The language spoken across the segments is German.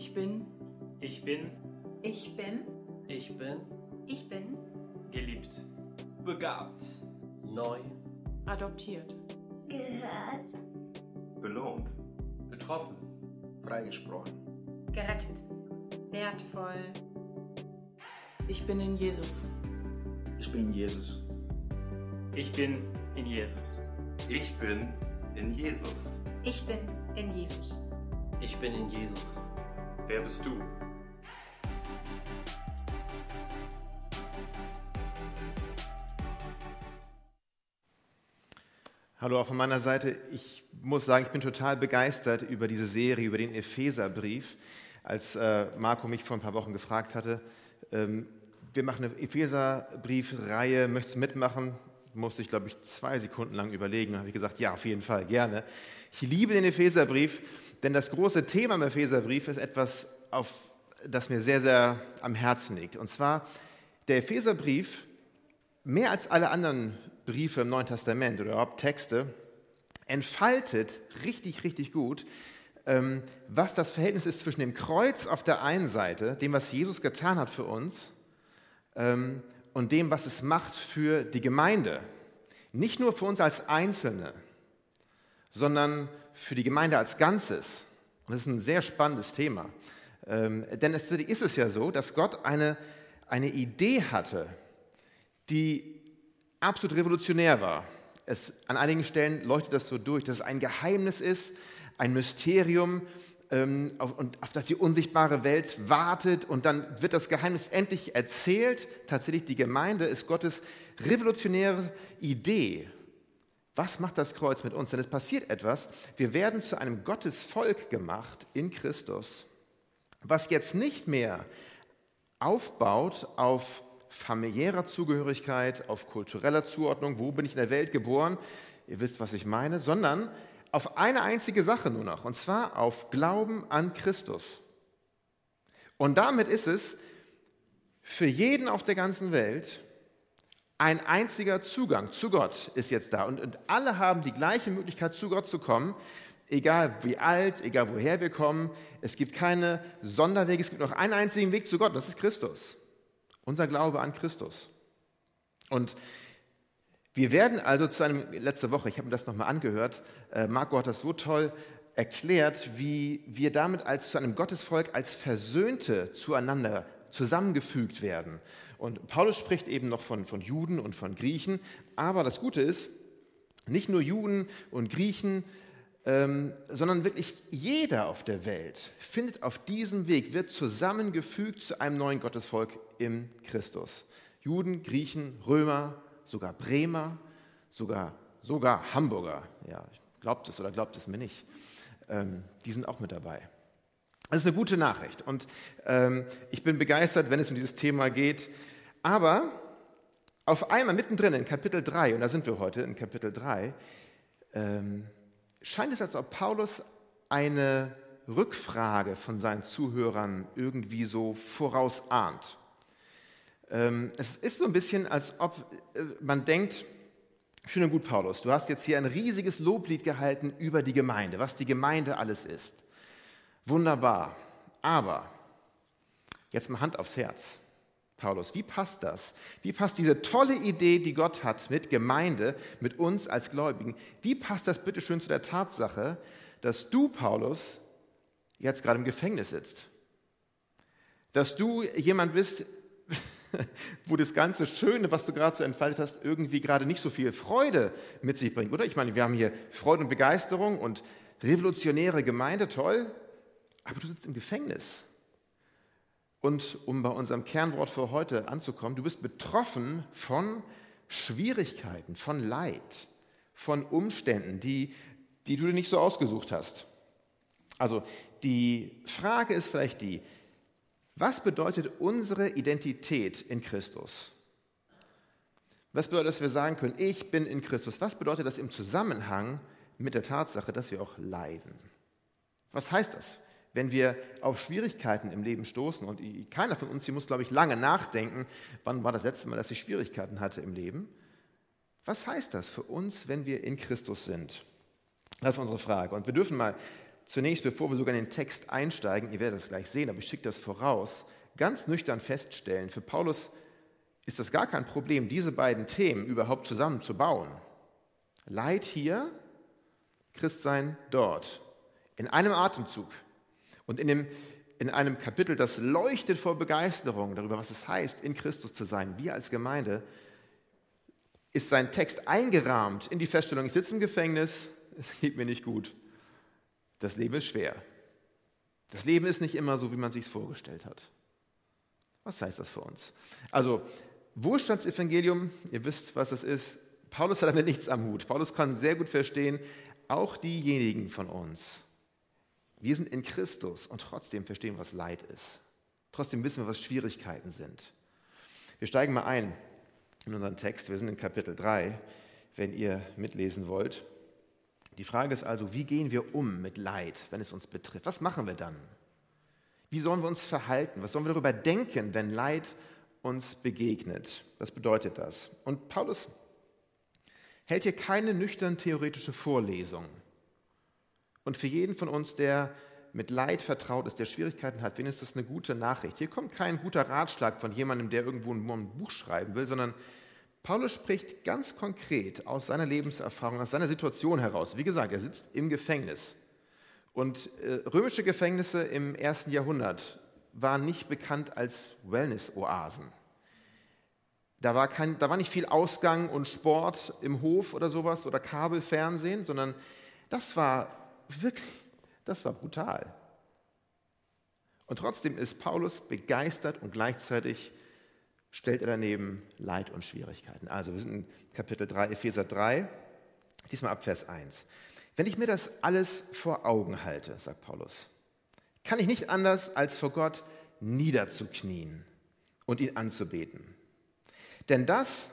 Ich bin. Ich bin. Ich bin. Ich bin. Ich bin. Geliebt. Begabt. Neu. Adoptiert. Gehört. Belohnt. Betroffen. Freigesprochen. Gerettet. Wertvoll. Ich bin in Jesus. Ich bin Jesus. Ich bin in Jesus. Ich bin in Jesus. Ich bin in Jesus. Ich bin in Jesus. Wer bist du? Hallo auch von meiner Seite. Ich muss sagen, ich bin total begeistert über diese Serie, über den Epheserbrief. Als äh, Marco mich vor ein paar Wochen gefragt hatte, ähm, wir machen eine Epheserbriefreihe, möchtest du mitmachen? Musste ich, glaube ich, zwei Sekunden lang überlegen. Dann habe ich gesagt, ja, auf jeden Fall, gerne. Ich liebe den Epheserbrief, denn das große Thema im Epheserbrief ist etwas, auf das mir sehr, sehr am Herzen liegt. Und zwar der Epheserbrief, mehr als alle anderen Briefe im Neuen Testament oder überhaupt Texte, entfaltet richtig, richtig gut, ähm, was das Verhältnis ist zwischen dem Kreuz auf der einen Seite, dem, was Jesus getan hat für uns, ähm, und dem, was es macht für die Gemeinde. Nicht nur für uns als Einzelne, sondern für die Gemeinde als Ganzes. Und das ist ein sehr spannendes Thema. Ähm, denn es ist es ja so, dass Gott eine, eine Idee hatte, die absolut revolutionär war. Es, an einigen Stellen leuchtet das so durch, dass es ein Geheimnis ist, ein Mysterium, ähm, auf, und auf das die unsichtbare Welt wartet. Und dann wird das Geheimnis endlich erzählt. Tatsächlich, die Gemeinde ist Gottes revolutionäre Idee. Was macht das Kreuz mit uns? Denn es passiert etwas. Wir werden zu einem Gottesvolk gemacht in Christus, was jetzt nicht mehr aufbaut auf familiärer Zugehörigkeit, auf kultureller Zuordnung, wo bin ich in der Welt geboren, ihr wisst, was ich meine, sondern auf eine einzige Sache nur noch, und zwar auf Glauben an Christus. Und damit ist es für jeden auf der ganzen Welt ein einziger Zugang zu Gott ist jetzt da. Und, und alle haben die gleiche Möglichkeit, zu Gott zu kommen, egal wie alt, egal woher wir kommen. Es gibt keine Sonderwege, es gibt noch einen einzigen Weg zu Gott, das ist Christus. Unser Glaube an Christus. Und wir werden also zu einem, letzte Woche, ich habe mir das nochmal angehört, äh, Marco hat das so toll erklärt, wie wir damit als zu einem Gottesvolk als Versöhnte zueinander zusammengefügt werden. Und Paulus spricht eben noch von, von Juden und von Griechen, aber das Gute ist, nicht nur Juden und Griechen, ähm, sondern wirklich jeder auf der Welt findet auf diesem Weg, wird zusammengefügt zu einem neuen Gottesvolk in Christus. Juden, Griechen, Römer, sogar Bremer, sogar, sogar Hamburger. Ja, glaubt es oder glaubt es mir nicht. Ähm, die sind auch mit dabei. Das ist eine gute Nachricht und ähm, ich bin begeistert, wenn es um dieses Thema geht. Aber auf einmal mittendrin in Kapitel 3, und da sind wir heute in Kapitel 3, ähm, scheint es, als ob Paulus eine Rückfrage von seinen Zuhörern irgendwie so vorausahnt. Ähm, es ist so ein bisschen, als ob äh, man denkt, schön und gut, Paulus, du hast jetzt hier ein riesiges Loblied gehalten über die Gemeinde, was die Gemeinde alles ist. Wunderbar. Aber jetzt mal Hand aufs Herz. Paulus, wie passt das? Wie passt diese tolle Idee, die Gott hat mit Gemeinde, mit uns als Gläubigen, wie passt das bitte schön zu der Tatsache, dass du, Paulus, jetzt gerade im Gefängnis sitzt? Dass du jemand bist, wo das ganze Schöne, was du gerade so entfaltet hast, irgendwie gerade nicht so viel Freude mit sich bringt, oder? Ich meine, wir haben hier Freude und Begeisterung und revolutionäre Gemeinde, toll, aber du sitzt im Gefängnis. Und um bei unserem Kernwort für heute anzukommen, du bist betroffen von Schwierigkeiten, von Leid, von Umständen, die, die du dir nicht so ausgesucht hast. Also die Frage ist vielleicht die, was bedeutet unsere Identität in Christus? Was bedeutet, dass wir sagen können, ich bin in Christus? Was bedeutet das im Zusammenhang mit der Tatsache, dass wir auch leiden? Was heißt das, wenn wir auf Schwierigkeiten im Leben stoßen? Und keiner von uns hier muss, glaube ich, lange nachdenken, wann war das letzte Mal, dass ich Schwierigkeiten hatte im Leben? Was heißt das für uns, wenn wir in Christus sind? Das ist unsere Frage. Und wir dürfen mal zunächst, bevor wir sogar in den Text einsteigen, ihr werdet das gleich sehen, aber ich schicke das voraus, ganz nüchtern feststellen, für Paulus ist das gar kein Problem, diese beiden Themen überhaupt zusammenzubauen. Leid hier, Christsein dort, in einem Atemzug. Und in, dem, in einem Kapitel, das leuchtet vor Begeisterung darüber, was es heißt, in Christus zu sein, wir als Gemeinde, ist sein Text eingerahmt in die Feststellung, ich sitze im Gefängnis, es geht mir nicht gut. Das Leben ist schwer. Das Leben ist nicht immer so, wie man sich es vorgestellt hat. Was heißt das für uns? Also, Wohlstandsevangelium, ihr wisst, was das ist. Paulus hat damit nichts am Hut. Paulus kann sehr gut verstehen, auch diejenigen von uns, wir sind in Christus und trotzdem verstehen, was Leid ist. Trotzdem wissen wir, was Schwierigkeiten sind. Wir steigen mal ein in unseren Text. Wir sind in Kapitel 3, wenn ihr mitlesen wollt. Die Frage ist also, wie gehen wir um mit Leid, wenn es uns betrifft? Was machen wir dann? Wie sollen wir uns verhalten? Was sollen wir darüber denken, wenn Leid uns begegnet? Was bedeutet das? Und Paulus hält hier keine nüchtern theoretische Vorlesung. Und für jeden von uns, der mit Leid vertraut ist, der Schwierigkeiten hat, wen ist das eine gute Nachricht. Hier kommt kein guter Ratschlag von jemandem, der irgendwo ein Buch schreiben will, sondern Paulus spricht ganz konkret aus seiner Lebenserfahrung, aus seiner Situation heraus. Wie gesagt, er sitzt im Gefängnis. Und äh, römische Gefängnisse im ersten Jahrhundert waren nicht bekannt als Wellness-Oasen. Da war, kein, da war nicht viel Ausgang und Sport im Hof oder sowas oder Kabelfernsehen, sondern das war wirklich, das war brutal. Und trotzdem ist Paulus begeistert und gleichzeitig stellt er daneben Leid und Schwierigkeiten. Also wir sind in Kapitel 3, Epheser 3, diesmal ab Vers 1. Wenn ich mir das alles vor Augen halte, sagt Paulus, kann ich nicht anders, als vor Gott niederzuknien und ihn anzubeten. Denn das,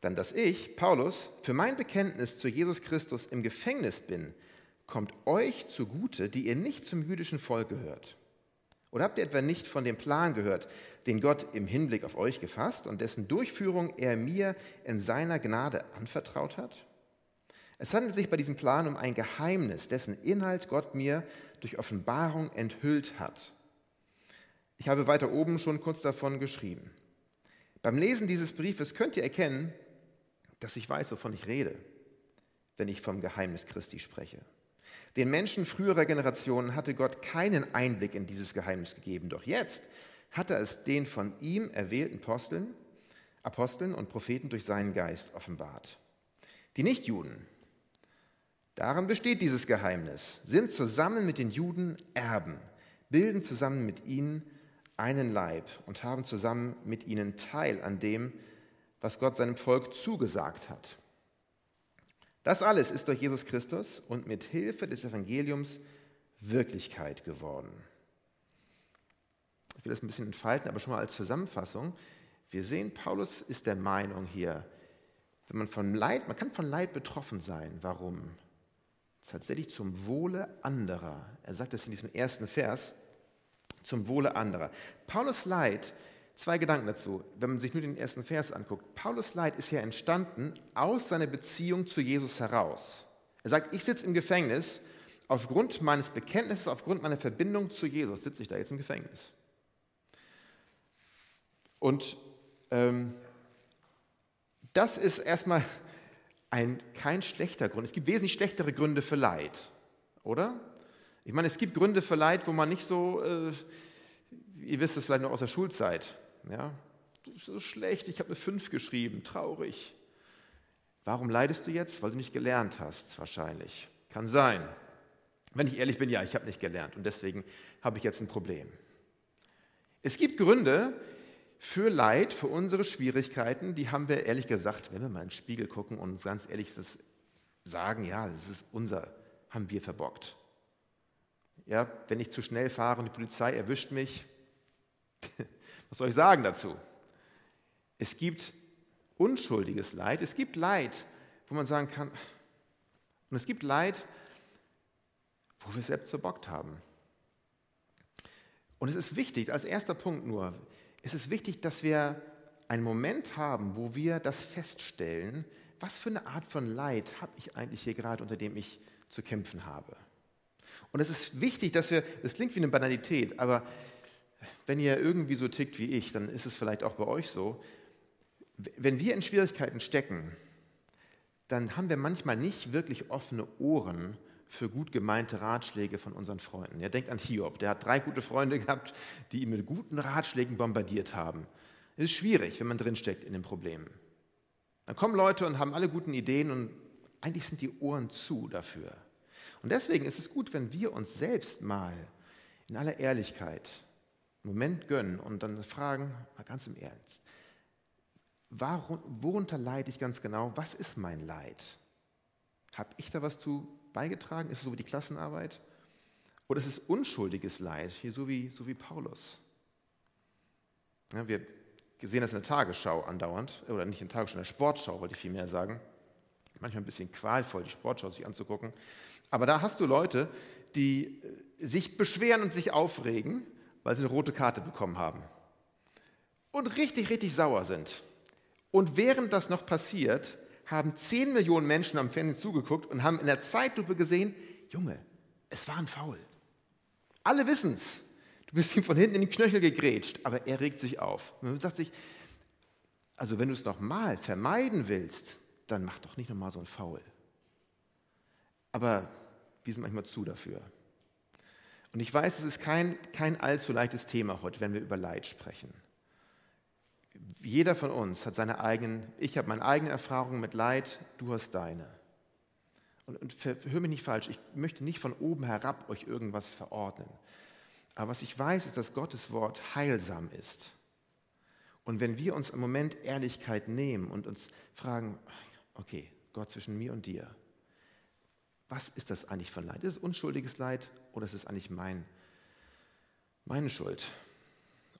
dann dass ich, Paulus, für mein Bekenntnis zu Jesus Christus im Gefängnis bin, kommt euch zugute, die ihr nicht zum jüdischen Volk gehört. Oder habt ihr etwa nicht von dem Plan gehört, den Gott im Hinblick auf euch gefasst und dessen Durchführung er mir in seiner Gnade anvertraut hat? Es handelt sich bei diesem Plan um ein Geheimnis, dessen Inhalt Gott mir durch Offenbarung enthüllt hat. Ich habe weiter oben schon kurz davon geschrieben. Beim Lesen dieses Briefes könnt ihr erkennen, dass ich weiß, wovon ich rede, wenn ich vom Geheimnis Christi spreche. Den Menschen früherer Generationen hatte Gott keinen Einblick in dieses Geheimnis gegeben, doch jetzt hat er es den von ihm erwählten Aposteln, Aposteln und Propheten durch seinen Geist offenbart. Die Nichtjuden, darin besteht dieses Geheimnis, sind zusammen mit den Juden Erben, bilden zusammen mit ihnen einen Leib und haben zusammen mit ihnen Teil an dem, was Gott seinem Volk zugesagt hat. Das alles ist durch Jesus Christus und mit Hilfe des Evangeliums Wirklichkeit geworden. Ich will das ein bisschen entfalten, aber schon mal als Zusammenfassung. Wir sehen, Paulus ist der Meinung hier, wenn man von Leid, man kann von Leid betroffen sein. Warum? Tatsächlich zum Wohle anderer. Er sagt es in diesem ersten Vers, zum Wohle anderer. Paulus Leid, zwei Gedanken dazu, wenn man sich nur den ersten Vers anguckt. Paulus Leid ist ja entstanden aus seiner Beziehung zu Jesus heraus. Er sagt, ich sitze im Gefängnis, aufgrund meines Bekenntnisses, aufgrund meiner Verbindung zu Jesus sitze ich da jetzt im Gefängnis. Und ähm, das ist erstmal ein, kein schlechter Grund. Es gibt wesentlich schlechtere Gründe für Leid, oder? Ich meine, es gibt Gründe für Leid, wo man nicht so, äh, ihr wisst es vielleicht noch aus der Schulzeit, ja, so schlecht, ich habe eine 5 geschrieben, traurig. Warum leidest du jetzt? Weil du nicht gelernt hast, wahrscheinlich. Kann sein. Wenn ich ehrlich bin, ja, ich habe nicht gelernt und deswegen habe ich jetzt ein Problem. Es gibt Gründe, für Leid, für unsere Schwierigkeiten, die haben wir ehrlich gesagt, wenn wir mal in den Spiegel gucken und uns ganz ehrlich sagen, ja, das ist unser, haben wir verbockt. Ja, wenn ich zu schnell fahre und die Polizei erwischt mich, was soll ich sagen dazu? Es gibt unschuldiges Leid, es gibt Leid, wo man sagen kann, und es gibt Leid, wo wir selbst verbockt haben. Und es ist wichtig, als erster Punkt nur, es ist wichtig, dass wir einen Moment haben, wo wir das feststellen, was für eine Art von Leid habe ich eigentlich hier gerade, unter dem ich zu kämpfen habe. Und es ist wichtig, dass wir, das klingt wie eine Banalität, aber wenn ihr irgendwie so tickt wie ich, dann ist es vielleicht auch bei euch so, wenn wir in Schwierigkeiten stecken, dann haben wir manchmal nicht wirklich offene Ohren für gut gemeinte Ratschläge von unseren Freunden. Ja, denkt an Hiob, der hat drei gute Freunde gehabt, die ihn mit guten Ratschlägen bombardiert haben. Es ist schwierig, wenn man drinsteckt in den Problemen. Dann kommen Leute und haben alle guten Ideen und eigentlich sind die Ohren zu dafür. Und deswegen ist es gut, wenn wir uns selbst mal in aller Ehrlichkeit Moment gönnen und dann fragen, mal ganz im Ernst, worunter leide ich ganz genau? Was ist mein Leid? Habe ich da was zu beigetragen? Ist es so wie die Klassenarbeit? Oder ist es unschuldiges Leid, hier so wie, so wie Paulus? Ja, wir sehen das in der Tagesschau andauernd, oder nicht in der Tagesschau, in der Sportschau wollte ich vielmehr sagen. Manchmal ein bisschen qualvoll, die Sportschau sich anzugucken. Aber da hast du Leute, die äh, sich beschweren und sich aufregen, weil sie eine rote Karte bekommen haben. Und richtig, richtig sauer sind. Und während das noch passiert, haben 10 Millionen Menschen am Fernsehen zugeguckt und haben in der Zeitlupe gesehen, Junge, es war ein Foul. Alle wissen es. Du bist ihm von hinten in die Knöchel gegrätscht, aber er regt sich auf. Und man sagt sich, also wenn du es nochmal vermeiden willst, dann mach doch nicht nochmal so ein Foul. Aber wir sind manchmal zu dafür. Und ich weiß, es ist kein, kein allzu leichtes Thema heute, wenn wir über Leid sprechen. Jeder von uns hat seine eigenen, ich habe meine eigene Erfahrung mit Leid, du hast deine. Und, und hör mich nicht falsch, ich möchte nicht von oben herab euch irgendwas verordnen. Aber was ich weiß, ist, dass Gottes Wort heilsam ist. Und wenn wir uns im Moment Ehrlichkeit nehmen und uns fragen, okay, Gott zwischen mir und dir, was ist das eigentlich ein Leid? Ist es unschuldiges Leid oder ist es eigentlich mein, meine Schuld,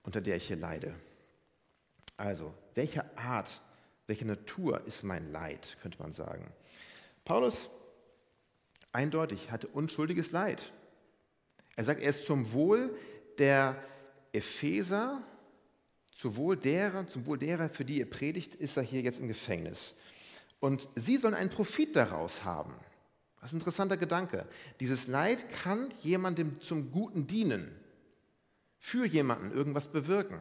unter der ich hier leide? Also, welche Art, welche Natur ist mein Leid, könnte man sagen. Paulus eindeutig hatte unschuldiges Leid. Er sagt, er ist zum Wohl der Epheser, zum Wohl derer, zum Wohl derer, für die er predigt, ist er hier jetzt im Gefängnis. Und sie sollen einen Profit daraus haben. Das ist ein interessanter Gedanke. Dieses Leid kann jemandem zum Guten dienen, für jemanden irgendwas bewirken.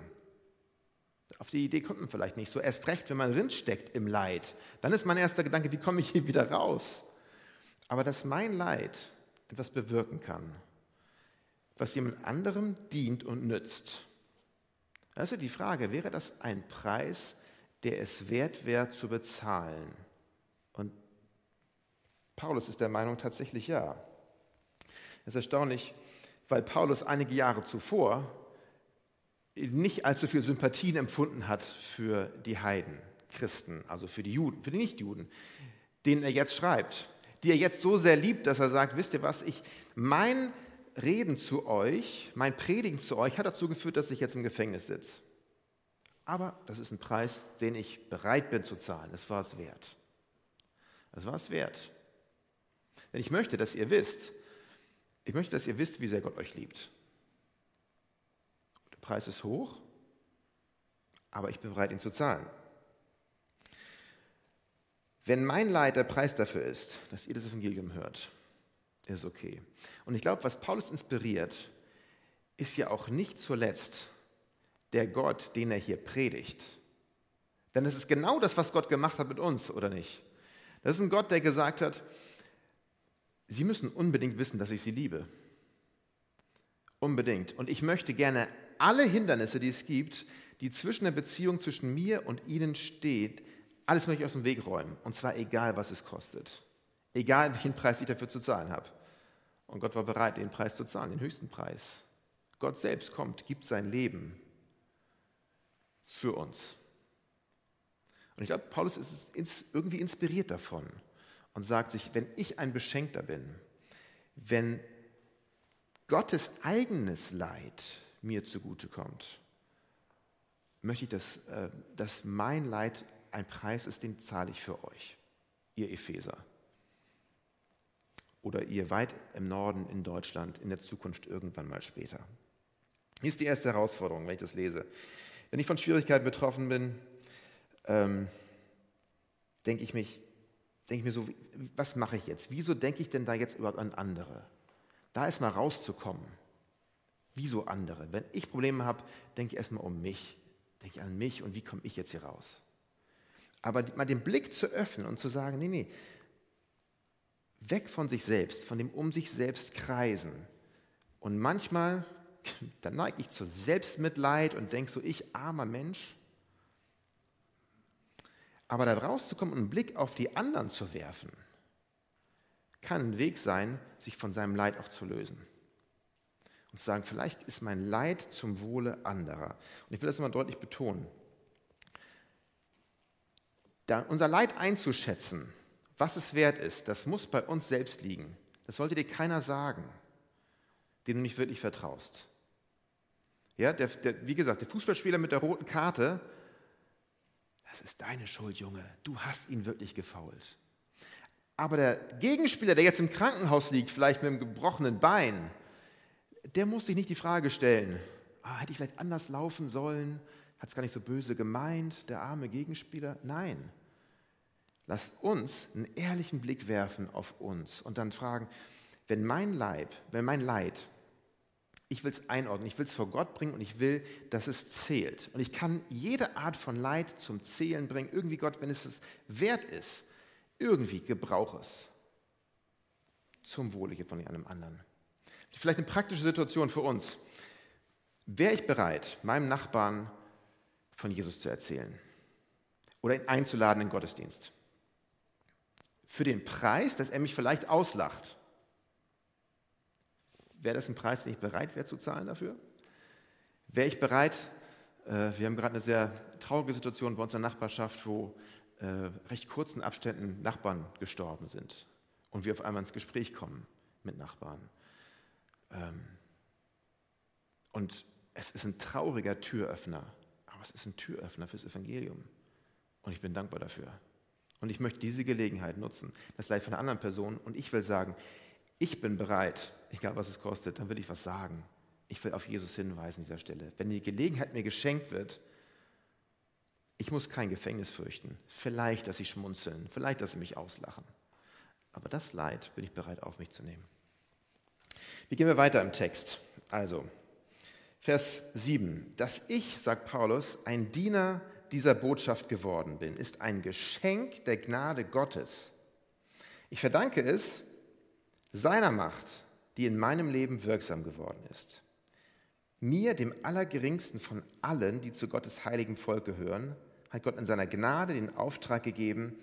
Auf die Idee kommt man vielleicht nicht so. Erst recht, wenn man drinsteckt im Leid. Dann ist mein erster Gedanke, wie komme ich hier wieder raus? Aber dass mein Leid etwas bewirken kann, was jemand anderem dient und nützt. Das ist ja die Frage, wäre das ein Preis, der es wert wäre zu bezahlen? Paulus ist der Meinung tatsächlich ja. Das ist erstaunlich, weil Paulus einige Jahre zuvor nicht allzu viel Sympathien empfunden hat für die Heiden, Christen, also für die Juden, für die Nichtjuden, denen er jetzt schreibt, die er jetzt so sehr liebt, dass er sagt, wisst ihr was, ich, mein Reden zu euch, mein Predigen zu euch hat dazu geführt, dass ich jetzt im Gefängnis sitze. Aber das ist ein Preis, den ich bereit bin zu zahlen. Es war es wert. Es war es wert. Denn ich möchte, dass ihr wisst, ich möchte, dass ihr wisst, wie sehr Gott euch liebt. Der Preis ist hoch, aber ich bin bereit, ihn zu zahlen. Wenn mein Leid der Preis dafür ist, dass ihr das Evangelium hört, ist okay. Und ich glaube, was Paulus inspiriert, ist ja auch nicht zuletzt der Gott, den er hier predigt. Denn es ist genau das, was Gott gemacht hat mit uns, oder nicht? Das ist ein Gott, der gesagt hat, Sie müssen unbedingt wissen, dass ich Sie liebe. Unbedingt. Und ich möchte gerne alle Hindernisse, die es gibt, die zwischen der Beziehung zwischen mir und Ihnen steht, alles möchte ich aus dem Weg räumen. Und zwar egal, was es kostet. Egal, welchen Preis ich dafür zu zahlen habe. Und Gott war bereit, den Preis zu zahlen, den höchsten Preis. Gott selbst kommt, gibt sein Leben für uns. Und ich glaube, Paulus ist irgendwie inspiriert davon und sagt sich, wenn ich ein Beschenkter bin, wenn Gottes eigenes Leid mir zugutekommt, möchte ich, dass, äh, dass mein Leid ein Preis ist, den zahle ich für euch, ihr Epheser. Oder ihr weit im Norden in Deutschland, in der Zukunft irgendwann mal später. Hier ist die erste Herausforderung, wenn ich das lese. Wenn ich von Schwierigkeiten betroffen bin, ähm, denke ich mich, denke ich mir so, was mache ich jetzt? Wieso denke ich denn da jetzt überhaupt an andere? Da erstmal rauszukommen. Wie so andere. Wenn ich Probleme habe, denke ich erstmal um mich. Denke ich an mich und wie komme ich jetzt hier raus? Aber mal den Blick zu öffnen und zu sagen, nee, nee, weg von sich selbst, von dem um sich selbst kreisen. Und manchmal, dann neige ich zu Selbstmitleid und denke so, ich armer Mensch. Aber da rauszukommen und einen Blick auf die anderen zu werfen, kann ein Weg sein, sich von seinem Leid auch zu lösen. Und zu sagen, vielleicht ist mein Leid zum Wohle anderer. Und ich will das mal deutlich betonen. Da unser Leid einzuschätzen, was es wert ist, das muss bei uns selbst liegen. Das sollte dir keiner sagen, dem du nicht wirklich vertraust. Ja, der, der, wie gesagt, der Fußballspieler mit der roten Karte, das ist deine Schuld, Junge. Du hast ihn wirklich gefault. Aber der Gegenspieler, der jetzt im Krankenhaus liegt, vielleicht mit einem gebrochenen Bein, der muss sich nicht die Frage stellen, ah, hätte ich vielleicht anders laufen sollen? Hat es gar nicht so böse gemeint, der arme Gegenspieler? Nein. Lasst uns einen ehrlichen Blick werfen auf uns und dann fragen, wenn mein Leib, wenn mein Leid ich will es einordnen, ich will es vor Gott bringen und ich will, dass es zählt. Und ich kann jede Art von Leid zum Zählen bringen. Irgendwie Gott, wenn es es wert ist, irgendwie gebrauche es. Zum Wohle von einem anderen. Vielleicht eine praktische Situation für uns. Wäre ich bereit, meinem Nachbarn von Jesus zu erzählen oder ihn einzuladen in den Gottesdienst? Für den Preis, dass er mich vielleicht auslacht Wäre das ein Preis, den ich bereit wäre zu zahlen dafür? Wäre ich bereit, äh, wir haben gerade eine sehr traurige Situation bei uns in der Nachbarschaft, wo äh, recht kurzen Abständen Nachbarn gestorben sind und wir auf einmal ins Gespräch kommen mit Nachbarn. Ähm, und es ist ein trauriger Türöffner, aber es ist ein Türöffner fürs Evangelium. Und ich bin dankbar dafür. Und ich möchte diese Gelegenheit nutzen, das Leid von einer anderen Person. Und ich will sagen, ich bin bereit, egal was es kostet, dann will ich was sagen. Ich will auf Jesus hinweisen an dieser Stelle. Wenn die Gelegenheit mir geschenkt wird, ich muss kein Gefängnis fürchten. Vielleicht, dass sie schmunzeln, vielleicht, dass sie mich auslachen. Aber das Leid bin ich bereit auf mich zu nehmen. Wie gehen wir weiter im Text? Also, Vers 7. Dass ich, sagt Paulus, ein Diener dieser Botschaft geworden bin, ist ein Geschenk der Gnade Gottes. Ich verdanke es seiner Macht, die in meinem Leben wirksam geworden ist. Mir, dem Allergeringsten von allen, die zu Gottes heiligem Volk gehören, hat Gott in seiner Gnade den Auftrag gegeben,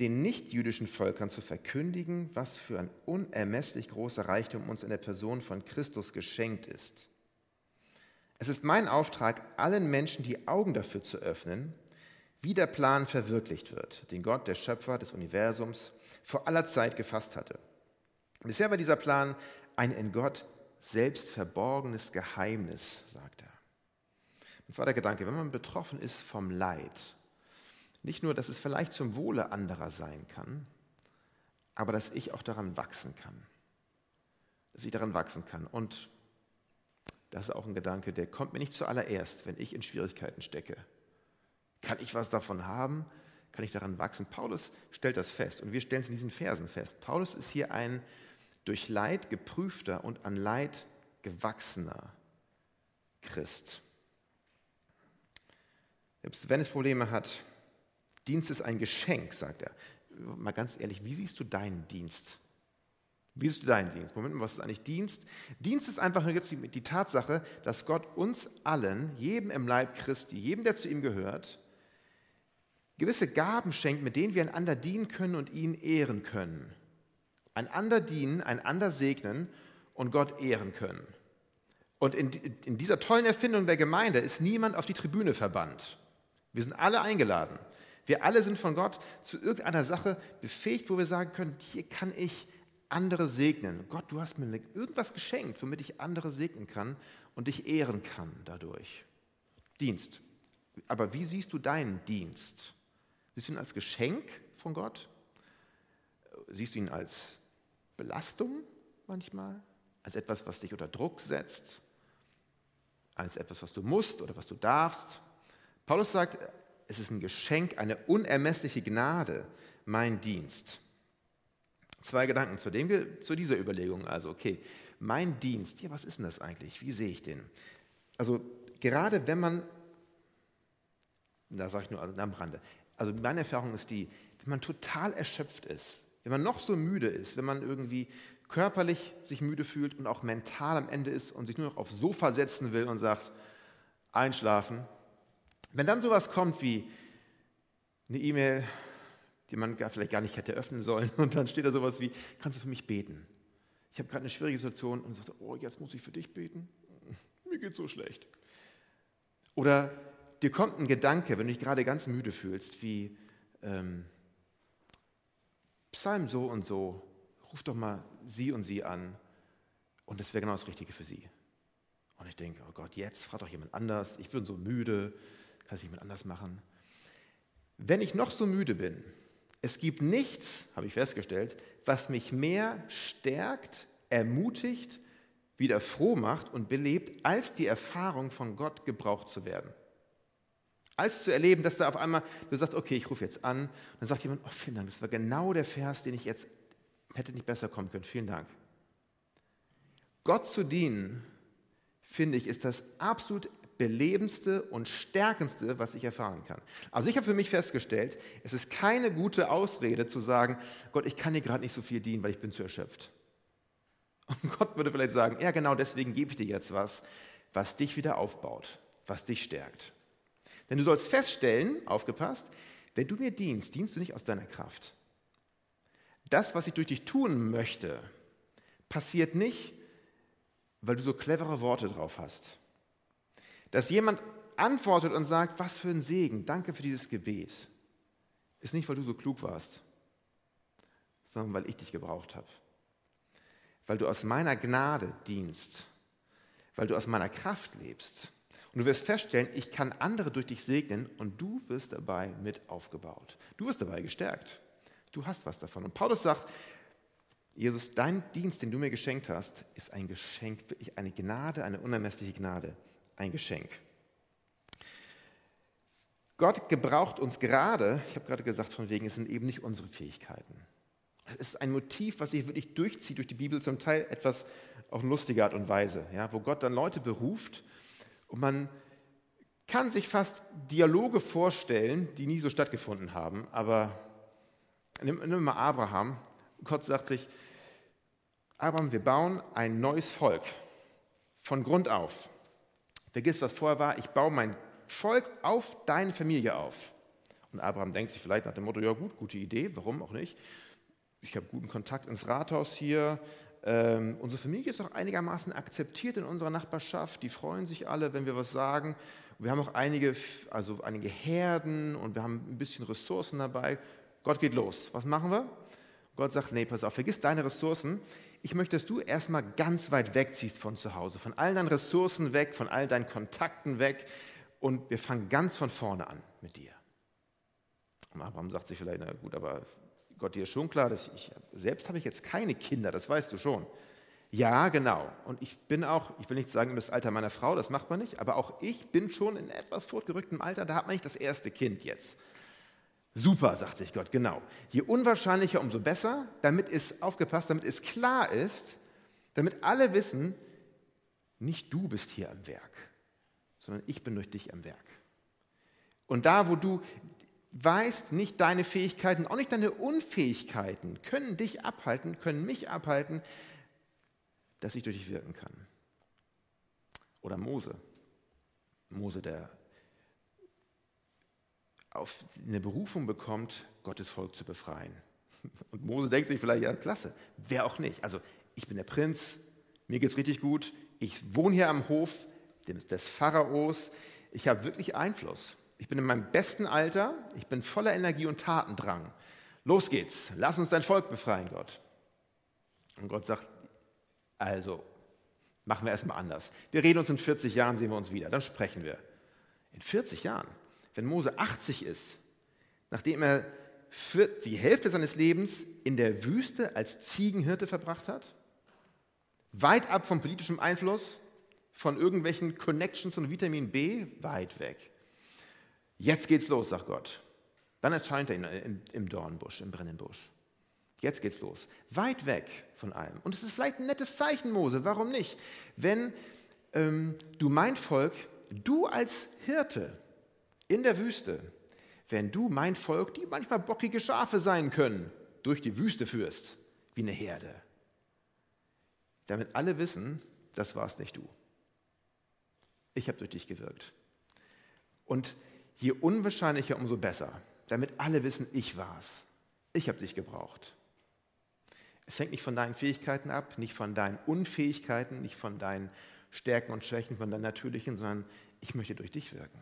den nichtjüdischen Völkern zu verkündigen, was für ein unermesslich großer Reichtum uns in der Person von Christus geschenkt ist. Es ist mein Auftrag, allen Menschen die Augen dafür zu öffnen, wie der Plan verwirklicht wird, den Gott, der Schöpfer des Universums, vor aller Zeit gefasst hatte. Bisher war dieser Plan ein in Gott selbst verborgenes Geheimnis, sagt er. Und zwar der Gedanke, wenn man betroffen ist vom Leid, nicht nur, dass es vielleicht zum Wohle anderer sein kann, aber dass ich auch daran wachsen kann. Dass ich daran wachsen kann. Und das ist auch ein Gedanke, der kommt mir nicht zuallererst, wenn ich in Schwierigkeiten stecke. Kann ich was davon haben? Kann ich daran wachsen? Paulus stellt das fest und wir stellen es in diesen Versen fest. Paulus ist hier ein durch Leid geprüfter und an Leid gewachsener Christ. Selbst wenn es Probleme hat, Dienst ist ein Geschenk, sagt er. Mal ganz ehrlich, wie siehst du deinen Dienst? Wie siehst du deinen Dienst? Moment mal, was ist eigentlich Dienst? Dienst ist einfach jetzt die, die Tatsache, dass Gott uns allen, jedem im Leib Christi, jedem, der zu ihm gehört, gewisse Gaben schenkt, mit denen wir einander dienen können und ihn ehren können einander dienen, einander segnen und Gott ehren können. Und in, in dieser tollen Erfindung der Gemeinde ist niemand auf die Tribüne verbannt. Wir sind alle eingeladen. Wir alle sind von Gott zu irgendeiner Sache befähigt, wo wir sagen können, hier kann ich andere segnen. Gott, du hast mir irgendwas geschenkt, womit ich andere segnen kann und dich ehren kann dadurch. Dienst. Aber wie siehst du deinen Dienst? Siehst du ihn als Geschenk von Gott? Siehst du ihn als Belastung manchmal, als etwas, was dich unter Druck setzt, als etwas, was du musst oder was du darfst. Paulus sagt, es ist ein Geschenk, eine unermessliche Gnade, mein Dienst. Zwei Gedanken zu, dem, zu dieser Überlegung. Also, okay, mein Dienst, ja, was ist denn das eigentlich? Wie sehe ich den? Also, gerade wenn man, da sage ich nur am Rande, also meine Erfahrung ist die, wenn man total erschöpft ist, wenn man noch so müde ist, wenn man irgendwie körperlich sich müde fühlt und auch mental am Ende ist und sich nur noch aufs Sofa setzen will und sagt, einschlafen. Wenn dann sowas kommt wie eine E-Mail, die man vielleicht gar nicht hätte öffnen sollen, und dann steht da sowas wie, kannst du für mich beten? Ich habe gerade eine schwierige Situation und sage, oh, jetzt muss ich für dich beten? Mir geht so schlecht. Oder dir kommt ein Gedanke, wenn du dich gerade ganz müde fühlst, wie ähm, Psalm so und so, ruf doch mal sie und sie an und das wäre genau das Richtige für sie. Und ich denke, oh Gott, jetzt fragt doch jemand anders, ich bin so müde, kann es jemand anders machen. Wenn ich noch so müde bin, es gibt nichts, habe ich festgestellt, was mich mehr stärkt, ermutigt, wieder froh macht und belebt, als die Erfahrung von Gott gebraucht zu werden. Als zu erleben, dass da auf einmal, du sagst, okay, ich rufe jetzt an, dann sagt jemand, oh, vielen Dank, das war genau der Vers, den ich jetzt hätte nicht besser kommen können, vielen Dank. Gott zu dienen, finde ich, ist das absolut belebendste und stärkendste, was ich erfahren kann. Also ich habe für mich festgestellt, es ist keine gute Ausrede zu sagen, Gott, ich kann dir gerade nicht so viel dienen, weil ich bin zu erschöpft. Und Gott würde vielleicht sagen, ja genau deswegen gebe ich dir jetzt was, was dich wieder aufbaut, was dich stärkt. Denn du sollst feststellen, aufgepasst, wenn du mir dienst, dienst du nicht aus deiner Kraft. Das, was ich durch dich tun möchte, passiert nicht, weil du so clevere Worte drauf hast. Dass jemand antwortet und sagt, was für ein Segen, danke für dieses Gebet, ist nicht, weil du so klug warst, sondern weil ich dich gebraucht habe. Weil du aus meiner Gnade dienst, weil du aus meiner Kraft lebst und du wirst feststellen, ich kann andere durch dich segnen und du wirst dabei mit aufgebaut. Du wirst dabei gestärkt. Du hast was davon. Und Paulus sagt, Jesus, dein Dienst, den du mir geschenkt hast, ist ein Geschenk, wirklich eine Gnade, eine unermessliche Gnade, ein Geschenk. Gott gebraucht uns gerade, ich habe gerade gesagt, von wegen, es sind eben nicht unsere Fähigkeiten. Es ist ein Motiv, was sich wirklich durchzieht durch die Bibel, zum Teil etwas auf lustige Art und Weise, ja, wo Gott dann Leute beruft, und man kann sich fast Dialoge vorstellen, die nie so stattgefunden haben. Aber nimm, nimm mal Abraham. Gott sagt sich, Abraham, wir bauen ein neues Volk von Grund auf. Vergiss, was vorher war. Ich baue mein Volk auf deine Familie auf. Und Abraham denkt sich vielleicht nach dem Motto, ja gut, gute Idee, warum auch nicht. Ich habe guten Kontakt ins Rathaus hier, ähm, unsere Familie ist auch einigermaßen akzeptiert in unserer Nachbarschaft. Die freuen sich alle, wenn wir was sagen. Wir haben auch einige, also einige Herden und wir haben ein bisschen Ressourcen dabei. Gott geht los. Was machen wir? Gott sagt, nee, pass auf, vergiss deine Ressourcen. Ich möchte, dass du erstmal ganz weit wegziehst von zu Hause, von all deinen Ressourcen weg, von all deinen Kontakten weg und wir fangen ganz von vorne an mit dir. Und Abraham sagt sich vielleicht, na gut, aber Gott, dir ist schon klar, dass ich, selbst habe ich jetzt keine Kinder, das weißt du schon. Ja, genau. Und ich bin auch, ich will nicht sagen, das Alter meiner Frau, das macht man nicht, aber auch ich bin schon in etwas fortgerücktem Alter, da hat man nicht das erste Kind jetzt. Super, sagt sich Gott, genau. Je unwahrscheinlicher, umso besser, damit es aufgepasst, damit es klar ist, damit alle wissen, nicht du bist hier am Werk, sondern ich bin durch dich am Werk. Und da, wo du weißt, nicht deine Fähigkeiten, auch nicht deine Unfähigkeiten können dich abhalten, können mich abhalten, dass ich durch dich wirken kann. Oder Mose. Mose, der auf eine Berufung bekommt, Gottes Volk zu befreien. Und Mose denkt sich vielleicht, ja, klasse, wer auch nicht. Also, ich bin der Prinz, mir geht es richtig gut, ich wohne hier am Hof des Pharaos, ich habe wirklich Einfluss. Ich bin in meinem besten Alter, ich bin voller Energie und Tatendrang. Los geht's, lass uns dein Volk befreien, Gott. Und Gott sagt, also machen wir erstmal anders. Wir reden uns in 40 Jahren, sehen wir uns wieder, dann sprechen wir. In 40 Jahren, wenn Mose 80 ist, nachdem er die Hälfte seines Lebens in der Wüste als Ziegenhirte verbracht hat, weit ab vom politischen Einfluss, von irgendwelchen Connections und Vitamin B, weit weg. Jetzt geht's los, sagt Gott. Dann erscheint er im Dornbusch, im Brennenbusch. Jetzt geht's los. Weit weg von allem. Und es ist vielleicht ein nettes Zeichen, Mose, warum nicht? Wenn ähm, du mein Volk, du als Hirte in der Wüste, wenn du mein Volk, die manchmal bockige Schafe sein können, durch die Wüste führst, wie eine Herde. Damit alle wissen, das warst nicht du. Ich habe durch dich gewirkt. Und je unwahrscheinlicher, umso besser, damit alle wissen, ich war's. Ich habe dich gebraucht. Es hängt nicht von deinen Fähigkeiten ab, nicht von deinen Unfähigkeiten, nicht von deinen Stärken und Schwächen, von deinen natürlichen, sondern ich möchte durch dich wirken.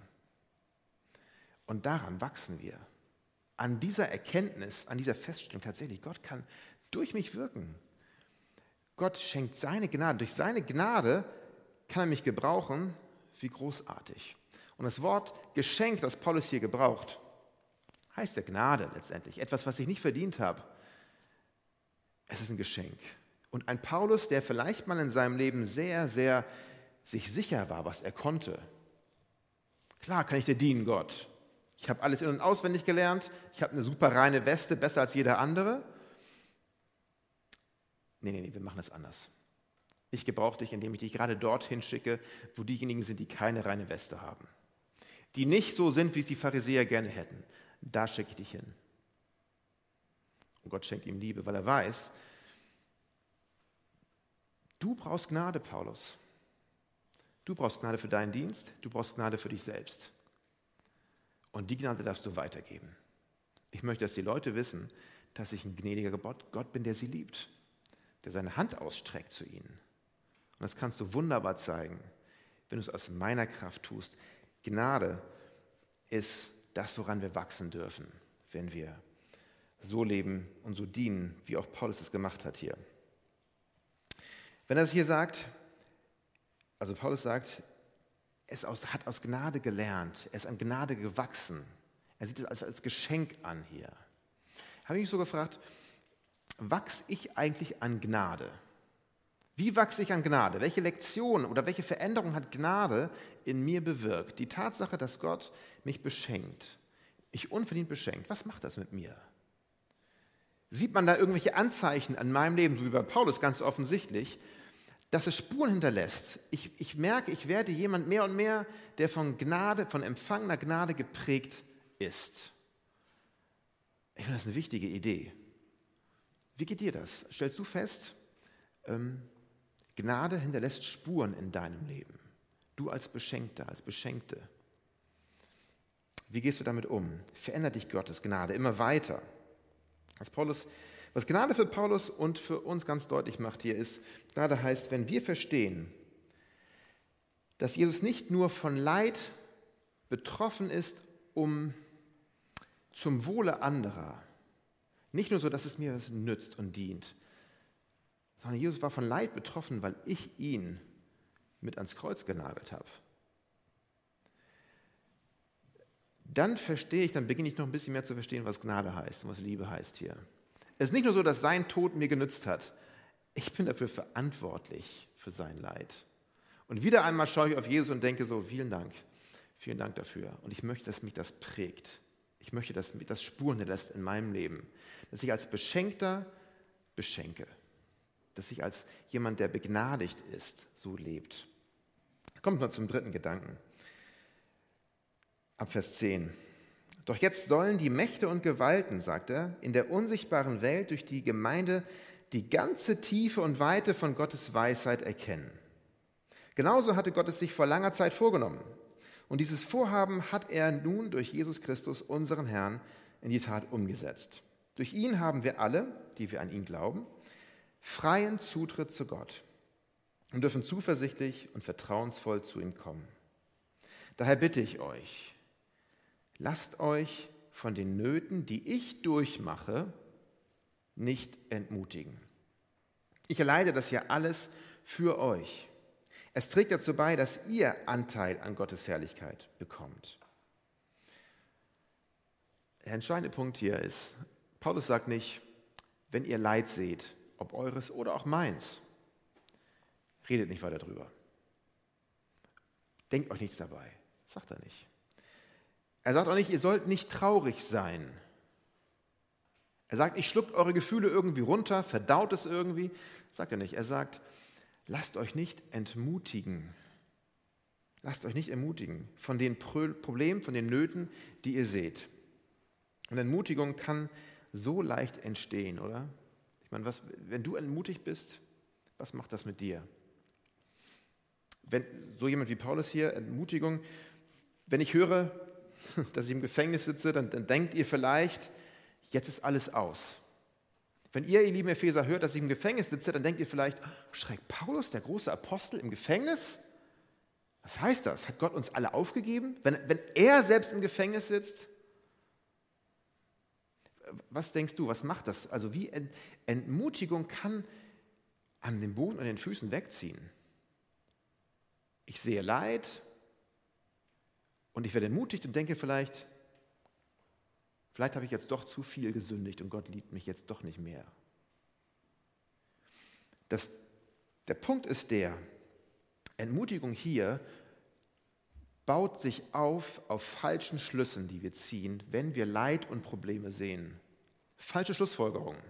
Und daran wachsen wir. An dieser Erkenntnis, an dieser Feststellung tatsächlich, Gott kann durch mich wirken. Gott schenkt seine Gnade. Durch seine Gnade kann er mich gebrauchen. Wie großartig. Und das Wort Geschenk, das Paulus hier gebraucht, heißt ja Gnade letztendlich. Etwas, was ich nicht verdient habe. Es ist ein Geschenk. Und ein Paulus, der vielleicht mal in seinem Leben sehr, sehr sich sicher war, was er konnte. Klar kann ich dir dienen, Gott. Ich habe alles in- und auswendig gelernt. Ich habe eine super reine Weste, besser als jeder andere. Nee, nee, nee, wir machen es anders. Ich gebrauche dich, indem ich dich gerade dorthin schicke, wo diejenigen sind, die keine reine Weste haben. Die nicht so sind, wie es die Pharisäer gerne hätten. Da schicke ich dich hin. Und Gott schenkt ihm Liebe, weil er weiß, du brauchst Gnade, Paulus. Du brauchst Gnade für deinen Dienst, du brauchst Gnade für dich selbst. Und die Gnade darfst du weitergeben. Ich möchte, dass die Leute wissen, dass ich ein gnädiger Gott bin, der sie liebt, der seine Hand ausstreckt zu ihnen. Und das kannst du wunderbar zeigen, wenn du es aus meiner Kraft tust. Gnade ist das, woran wir wachsen dürfen, wenn wir so leben und so dienen, wie auch Paulus es gemacht hat hier. Wenn er es hier sagt, also Paulus sagt, es aus, hat aus Gnade gelernt, er ist an Gnade gewachsen. Er sieht es als, als Geschenk an hier. Habe ich mich so gefragt, wachse ich eigentlich an Gnade? Wie wachse ich an Gnade? Welche Lektion oder welche Veränderung hat Gnade in mir bewirkt? Die Tatsache, dass Gott mich beschenkt, ich unverdient beschenkt, was macht das mit mir? Sieht man da irgendwelche Anzeichen an meinem Leben, so wie bei Paulus ganz offensichtlich, dass es Spuren hinterlässt? Ich, ich merke, ich werde jemand mehr und mehr, der von Gnade, von empfangener Gnade geprägt ist. Ich finde das eine wichtige Idee. Wie geht dir das? Stellst du fest, ähm, Gnade hinterlässt Spuren in deinem Leben. Du als Beschenkter, als Beschenkte. Wie gehst du damit um? Verändert dich Gottes Gnade immer weiter? Was, Paulus, was Gnade für Paulus und für uns ganz deutlich macht hier ist, Gnade heißt, wenn wir verstehen, dass Jesus nicht nur von Leid betroffen ist, um zum Wohle anderer, nicht nur so, dass es mir nützt und dient, sondern Jesus war von Leid betroffen, weil ich ihn mit ans Kreuz genagelt habe. Dann verstehe ich, dann beginne ich noch ein bisschen mehr zu verstehen, was Gnade heißt und was Liebe heißt hier. Es ist nicht nur so, dass sein Tod mir genützt hat. Ich bin dafür verantwortlich für sein Leid. Und wieder einmal schaue ich auf Jesus und denke so, vielen Dank, vielen Dank dafür. Und ich möchte, dass mich das prägt. Ich möchte, dass mich das Spuren hinterlässt in meinem Leben. Dass ich als Beschenkter beschenke. Dass ich als jemand, der begnadigt ist, so lebt. Kommt mal zum dritten Gedanken. Ab Vers 10. Doch jetzt sollen die Mächte und Gewalten, sagt er, in der unsichtbaren Welt durch die Gemeinde die ganze Tiefe und Weite von Gottes Weisheit erkennen. Genauso hatte Gott es sich vor langer Zeit vorgenommen. Und dieses Vorhaben hat er nun durch Jesus Christus, unseren Herrn, in die Tat umgesetzt. Durch ihn haben wir alle, die wir an ihn glauben, freien Zutritt zu Gott und dürfen zuversichtlich und vertrauensvoll zu ihm kommen. Daher bitte ich euch, lasst euch von den Nöten, die ich durchmache, nicht entmutigen. Ich erleide das ja alles für euch. Es trägt dazu bei, dass ihr Anteil an Gottes Herrlichkeit bekommt. Der entscheidende Punkt hier ist, Paulus sagt nicht, wenn ihr Leid seht, ob eures oder auch meins, redet nicht weiter drüber. Denkt euch nichts dabei, sagt er nicht. Er sagt auch nicht, ihr sollt nicht traurig sein. Er sagt, ich schluckt eure Gefühle irgendwie runter, verdaut es irgendwie. Sagt er nicht. Er sagt, lasst euch nicht entmutigen. Lasst euch nicht ermutigen von den Problemen, von den Nöten, die ihr seht. Und Entmutigung kann so leicht entstehen, oder? Ich meine, was, wenn du entmutigt bist, was macht das mit dir? Wenn so jemand wie Paulus hier, Entmutigung, wenn ich höre, dass ich im Gefängnis sitze, dann, dann denkt ihr vielleicht, jetzt ist alles aus. Wenn ihr, ihr lieben Epheser, hört, dass ich im Gefängnis sitze, dann denkt ihr vielleicht, schreckt Paulus, der große Apostel, im Gefängnis? Was heißt das? Hat Gott uns alle aufgegeben? Wenn, wenn er selbst im Gefängnis sitzt? Was denkst du, was macht das? Also wie Entmutigung kann an den Boden und den Füßen wegziehen. Ich sehe Leid und ich werde entmutigt und denke vielleicht, vielleicht habe ich jetzt doch zu viel gesündigt und Gott liebt mich jetzt doch nicht mehr. Das, der Punkt ist der, Entmutigung hier baut sich auf auf falschen Schlüssen, die wir ziehen, wenn wir Leid und Probleme sehen. Falsche Schlussfolgerungen.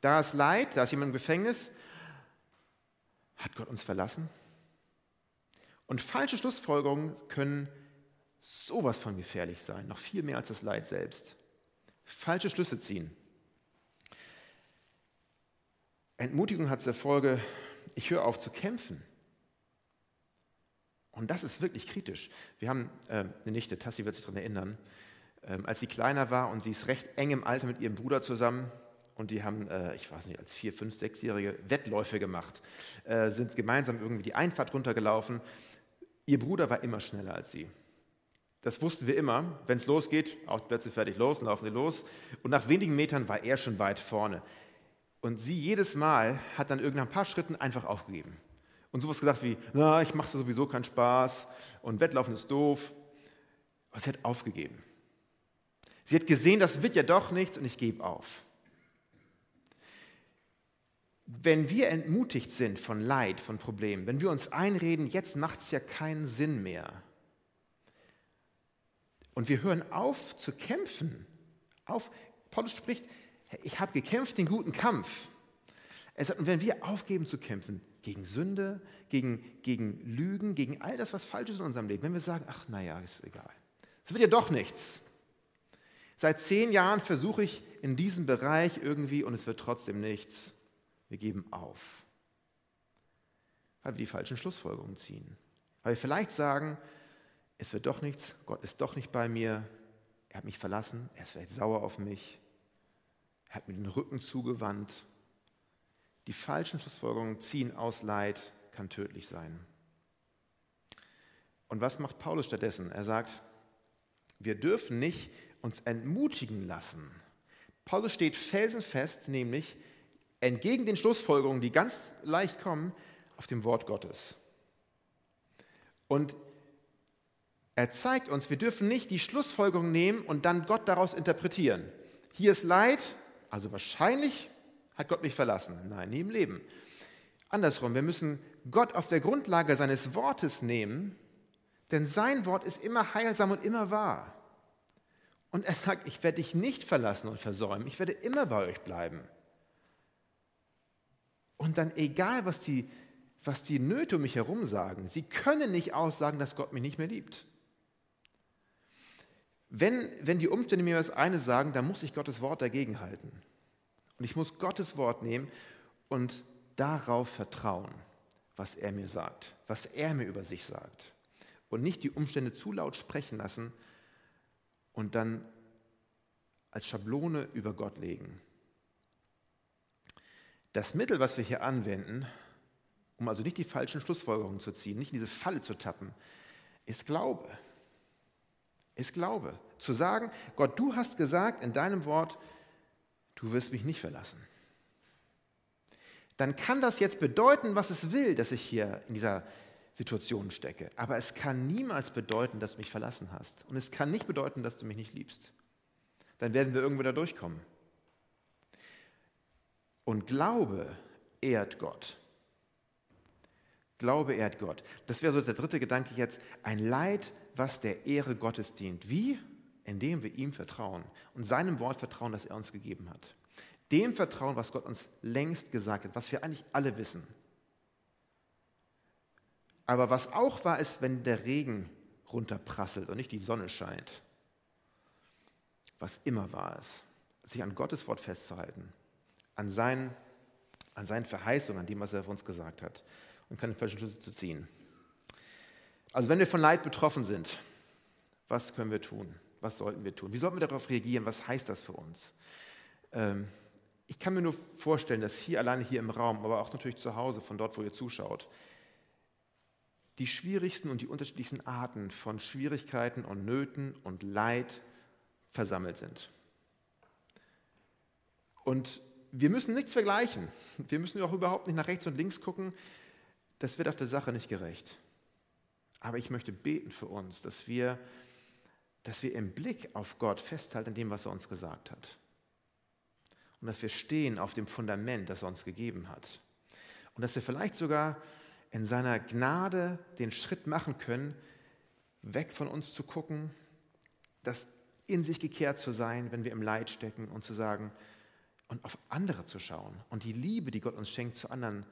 Da ist Leid, da ist jemand im Gefängnis. Hat Gott uns verlassen? Und falsche Schlussfolgerungen können sowas von gefährlich sein, noch viel mehr als das Leid selbst. Falsche Schlüsse ziehen. Entmutigung hat zur Folge, ich höre auf zu kämpfen. Und das ist wirklich kritisch. Wir haben äh, eine Nichte, Tassi wird sich daran erinnern, ähm, als sie kleiner war und sie ist recht eng im Alter mit ihrem Bruder zusammen und die haben, äh, ich weiß nicht, als vier, fünf, sechsjährige Wettläufe gemacht, äh, sind gemeinsam irgendwie die Einfahrt runtergelaufen. Ihr Bruder war immer schneller als sie. Das wussten wir immer. Wenn es losgeht, auch die Plätze fertig los, laufen sie los. Und nach wenigen Metern war er schon weit vorne. Und sie jedes Mal hat dann irgendein paar Schritten einfach aufgegeben und sowas gesagt wie, na, ich mache sowieso keinen Spaß und Wettlaufen ist doof. Und sie hat aufgegeben. Sie hat gesehen, das wird ja doch nichts und ich gebe auf. Wenn wir entmutigt sind von Leid, von Problemen, wenn wir uns einreden, jetzt macht es ja keinen Sinn mehr, und wir hören auf zu kämpfen, auf, Paulus spricht, ich habe gekämpft den guten Kampf. Er sagt, und wenn wir aufgeben zu kämpfen, gegen Sünde, gegen, gegen Lügen, gegen all das, was falsch ist in unserem Leben. Wenn wir sagen, ach naja, ist egal. Es wird ja doch nichts. Seit zehn Jahren versuche ich in diesem Bereich irgendwie und es wird trotzdem nichts. Wir geben auf. Weil wir die falschen Schlussfolgerungen ziehen. Weil wir vielleicht sagen, es wird doch nichts, Gott ist doch nicht bei mir, er hat mich verlassen, er ist vielleicht sauer auf mich, er hat mir den Rücken zugewandt die falschen Schlussfolgerungen ziehen aus Leid, kann tödlich sein. Und was macht Paulus stattdessen? Er sagt, wir dürfen nicht uns entmutigen lassen. Paulus steht felsenfest, nämlich entgegen den Schlussfolgerungen, die ganz leicht kommen, auf dem Wort Gottes. Und er zeigt uns, wir dürfen nicht die Schlussfolgerung nehmen und dann Gott daraus interpretieren. Hier ist Leid, also wahrscheinlich hat Gott mich verlassen? Nein, nie im Leben. Andersrum, wir müssen Gott auf der Grundlage seines Wortes nehmen, denn sein Wort ist immer heilsam und immer wahr. Und er sagt, ich werde dich nicht verlassen und versäumen, ich werde immer bei euch bleiben. Und dann egal, was die, was die Nöte um mich herum sagen, sie können nicht aussagen, dass Gott mich nicht mehr liebt. Wenn, wenn die Umstände mir das eine sagen, dann muss ich Gottes Wort dagegen halten. Und ich muss Gottes Wort nehmen und darauf vertrauen, was er mir sagt, was er mir über sich sagt. Und nicht die Umstände zu laut sprechen lassen und dann als Schablone über Gott legen. Das Mittel, was wir hier anwenden, um also nicht die falschen Schlussfolgerungen zu ziehen, nicht in diese Falle zu tappen, ist Glaube. Ist Glaube. Zu sagen, Gott, du hast gesagt in deinem Wort, du wirst mich nicht verlassen. Dann kann das jetzt bedeuten, was es will, dass ich hier in dieser Situation stecke. Aber es kann niemals bedeuten, dass du mich verlassen hast. Und es kann nicht bedeuten, dass du mich nicht liebst. Dann werden wir irgendwo da durchkommen. Und Glaube ehrt Gott. Glaube ehrt Gott. Das wäre so der dritte Gedanke jetzt. Ein Leid, was der Ehre Gottes dient. Wie? Indem wir ihm vertrauen und seinem Wort vertrauen, das er uns gegeben hat. Dem vertrauen, was Gott uns längst gesagt hat, was wir eigentlich alle wissen. Aber was auch wahr ist, wenn der Regen runterprasselt und nicht die Sonne scheint. Was immer wahr ist, sich an Gottes Wort festzuhalten, an seinen, an seinen Verheißungen, an dem, was er für uns gesagt hat und keine falschen Schlüsse zu ziehen. Also wenn wir von Leid betroffen sind, was können wir tun? Was sollten wir tun? Wie sollten wir darauf reagieren? Was heißt das für uns? Ähm, ich kann mir nur vorstellen, dass hier alleine hier im Raum, aber auch natürlich zu Hause, von dort, wo ihr zuschaut, die schwierigsten und die unterschiedlichsten Arten von Schwierigkeiten und Nöten und Leid versammelt sind. Und wir müssen nichts vergleichen. Wir müssen auch überhaupt nicht nach rechts und links gucken. Das wird auf der Sache nicht gerecht. Aber ich möchte beten für uns, dass wir, dass wir im Blick auf Gott festhalten an dem, was er uns gesagt hat und dass wir stehen auf dem Fundament, das er uns gegeben hat. Und dass wir vielleicht sogar in seiner Gnade den Schritt machen können, weg von uns zu gucken, das in sich gekehrt zu sein, wenn wir im Leid stecken und zu sagen und auf andere zu schauen und die Liebe, die Gott uns schenkt, zu anderen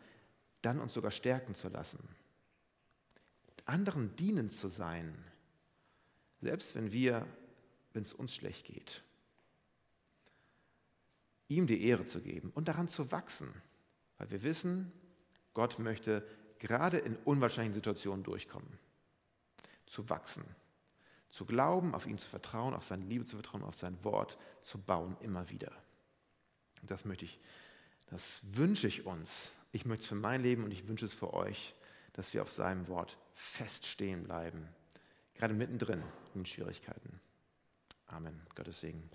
dann uns sogar stärken zu lassen. Anderen dienend zu sein, selbst wenn wir, wenn es uns schlecht geht ihm die Ehre zu geben und daran zu wachsen, weil wir wissen, Gott möchte gerade in unwahrscheinlichen Situationen durchkommen, zu wachsen, zu glauben, auf ihn zu vertrauen, auf seine Liebe zu vertrauen, auf sein Wort zu bauen, immer wieder. Das möchte ich, das wünsche ich uns. Ich möchte es für mein Leben und ich wünsche es für euch, dass wir auf seinem Wort feststehen bleiben, gerade mittendrin in Schwierigkeiten. Amen. Gottes Segen.